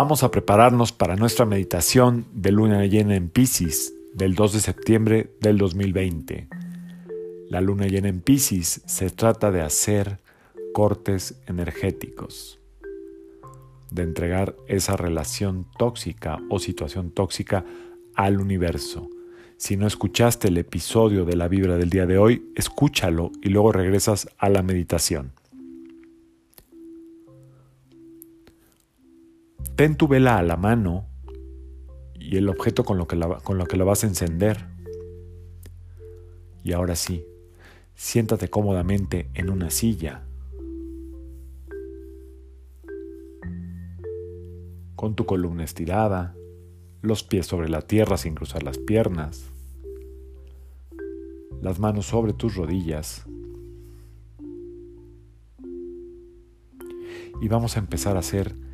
Vamos a prepararnos para nuestra meditación de luna llena en Pisces del 2 de septiembre del 2020. La luna llena en Pisces se trata de hacer cortes energéticos, de entregar esa relación tóxica o situación tóxica al universo. Si no escuchaste el episodio de la vibra del día de hoy, escúchalo y luego regresas a la meditación. Ten tu vela a la mano y el objeto con lo que la, con lo que la vas a encender. Y ahora sí, siéntate cómodamente en una silla. Con tu columna estirada, los pies sobre la tierra sin cruzar las piernas, las manos sobre tus rodillas. Y vamos a empezar a hacer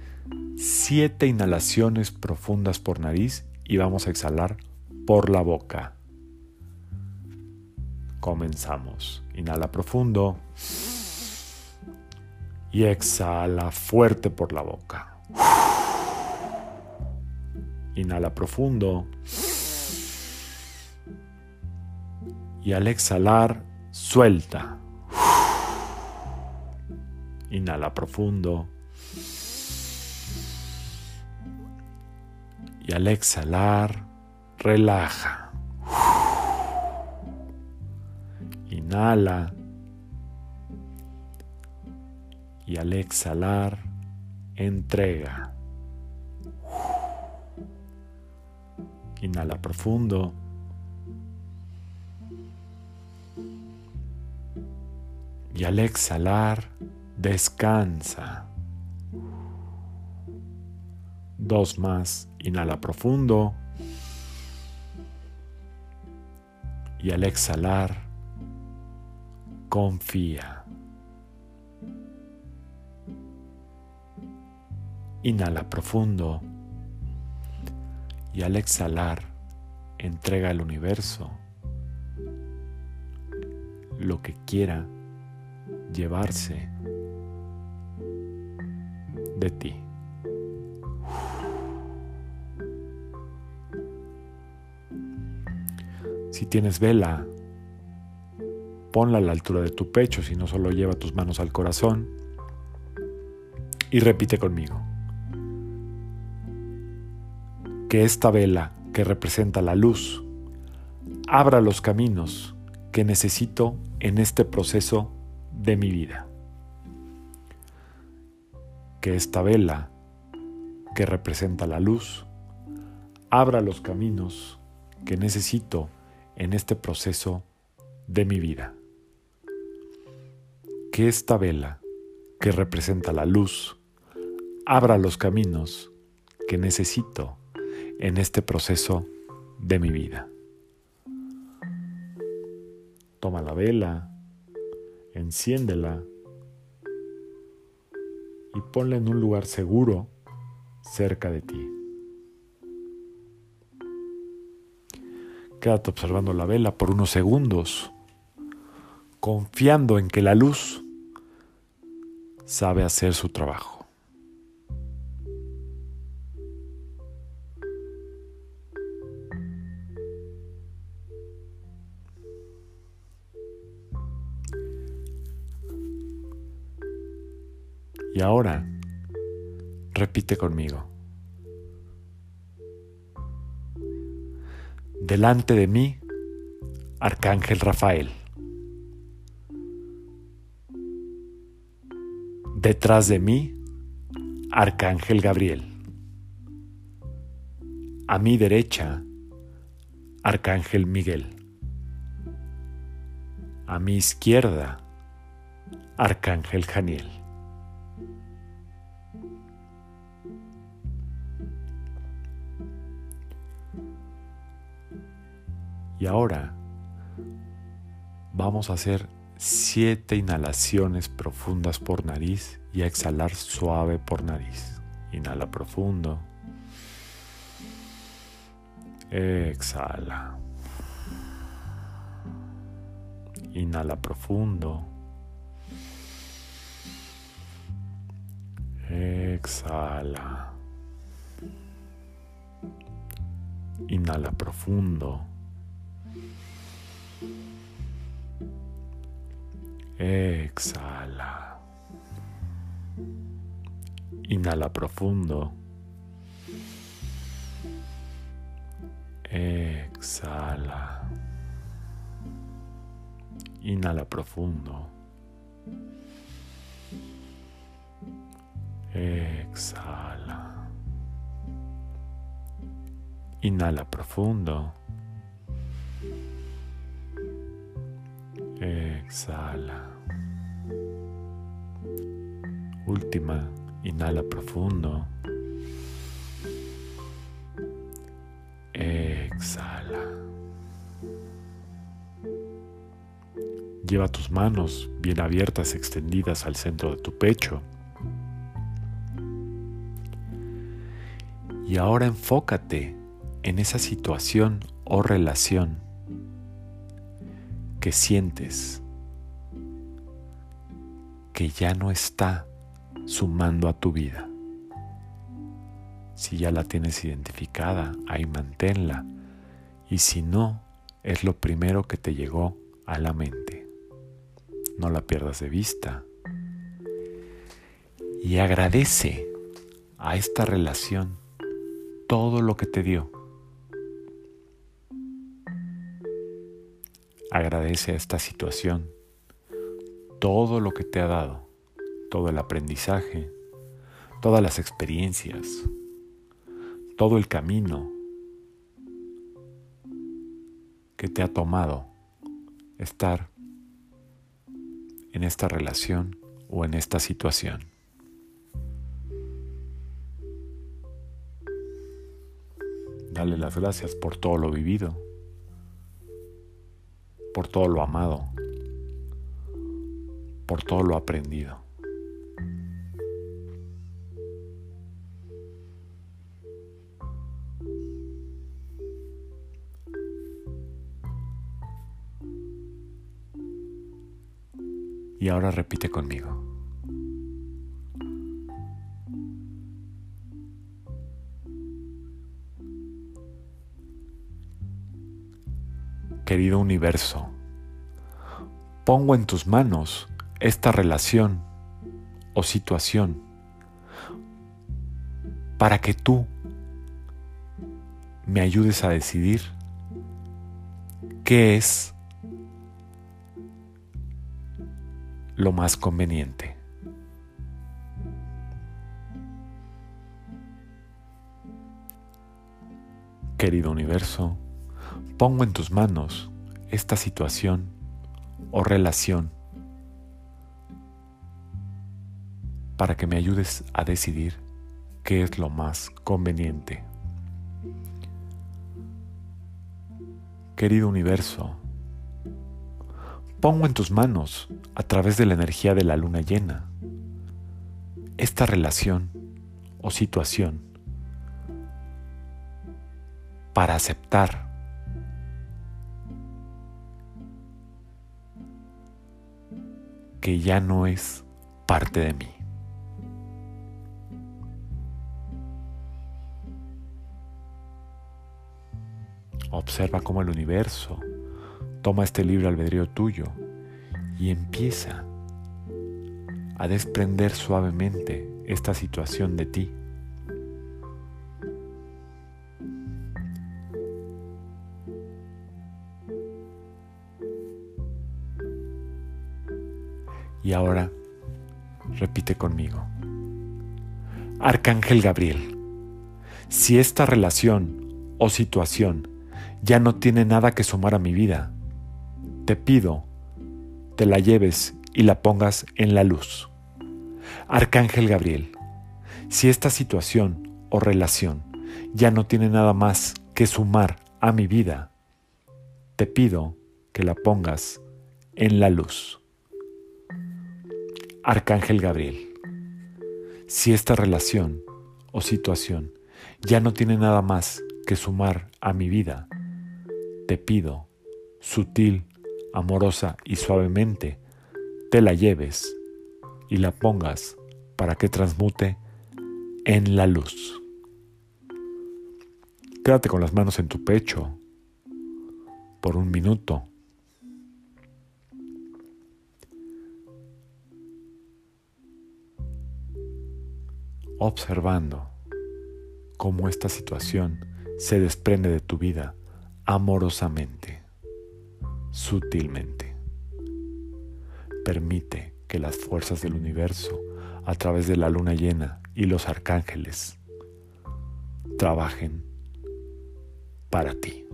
siete inhalaciones profundas por nariz y vamos a exhalar por la boca. Comenzamos. Inhala profundo y exhala fuerte por la boca. Inhala profundo y al exhalar suelta. Inhala profundo y al exhalar, relaja. Inhala. Y al exhalar, entrega. Inhala profundo. Y al exhalar, descansa. Dos más. Inhala profundo. Y al exhalar, confía. Inhala profundo. Y al exhalar, entrega al universo lo que quiera llevarse de ti. Si tienes vela, ponla a la altura de tu pecho, si no solo lleva tus manos al corazón. Y repite conmigo. Que esta vela que representa la luz abra los caminos que necesito en este proceso de mi vida. Que esta vela que representa la luz abra los caminos que necesito en este proceso de mi vida. Que esta vela, que representa la luz, abra los caminos que necesito en este proceso de mi vida. Toma la vela, enciéndela y ponla en un lugar seguro cerca de ti. Quédate observando la vela por unos segundos, confiando en que la luz sabe hacer su trabajo. Y ahora, repite conmigo. Delante de mí, Arcángel Rafael. Detrás de mí, Arcángel Gabriel. A mi derecha, Arcángel Miguel. A mi izquierda, Arcángel Janiel. Y ahora vamos a hacer siete inhalaciones profundas por nariz y a exhalar suave por nariz. Inhala profundo. Exhala. Inhala profundo. Exhala. Inhala profundo. Exhala. Inhala profundo. Exhala. Inhala profundo. Exhala. Inhala profundo. Exhala. Última, inhala profundo. Exhala. Lleva tus manos bien abiertas, extendidas al centro de tu pecho. Y ahora enfócate en esa situación o relación que sientes que ya no está sumando a tu vida. Si ya la tienes identificada, ahí manténla. Y si no, es lo primero que te llegó a la mente. No la pierdas de vista. Y agradece a esta relación todo lo que te dio. Agradece a esta situación todo lo que te ha dado, todo el aprendizaje, todas las experiencias, todo el camino que te ha tomado estar en esta relación o en esta situación. Dale las gracias por todo lo vivido, por todo lo amado, por todo lo aprendido. Y ahora repite conmigo. Querido universo, pongo en tus manos esta relación o situación para que tú me ayudes a decidir qué es lo más conveniente. Querido universo, pongo en tus manos esta situación o relación para que me ayudes a decidir qué es lo más conveniente. Querido universo, pongo en tus manos, a través de la energía de la luna llena, esta relación o situación para aceptar que ya no es parte de mí. Observa cómo el universo toma este libre albedrío tuyo y empieza a desprender suavemente esta situación de ti. Y ahora repite conmigo. Arcángel Gabriel, si esta relación o situación ya no tiene nada que sumar a mi vida. Te pido, te la lleves y la pongas en la luz. Arcángel Gabriel, si esta situación o relación ya no tiene nada más que sumar a mi vida, te pido que la pongas en la luz. Arcángel Gabriel, si esta relación o situación ya no tiene nada más que sumar a mi vida, te pido, sutil, amorosa y suavemente, te la lleves y la pongas para que transmute en la luz. Quédate con las manos en tu pecho por un minuto. Observando cómo esta situación se desprende de tu vida amorosamente, sutilmente. Permite que las fuerzas del universo, a través de la luna llena y los arcángeles, trabajen para ti.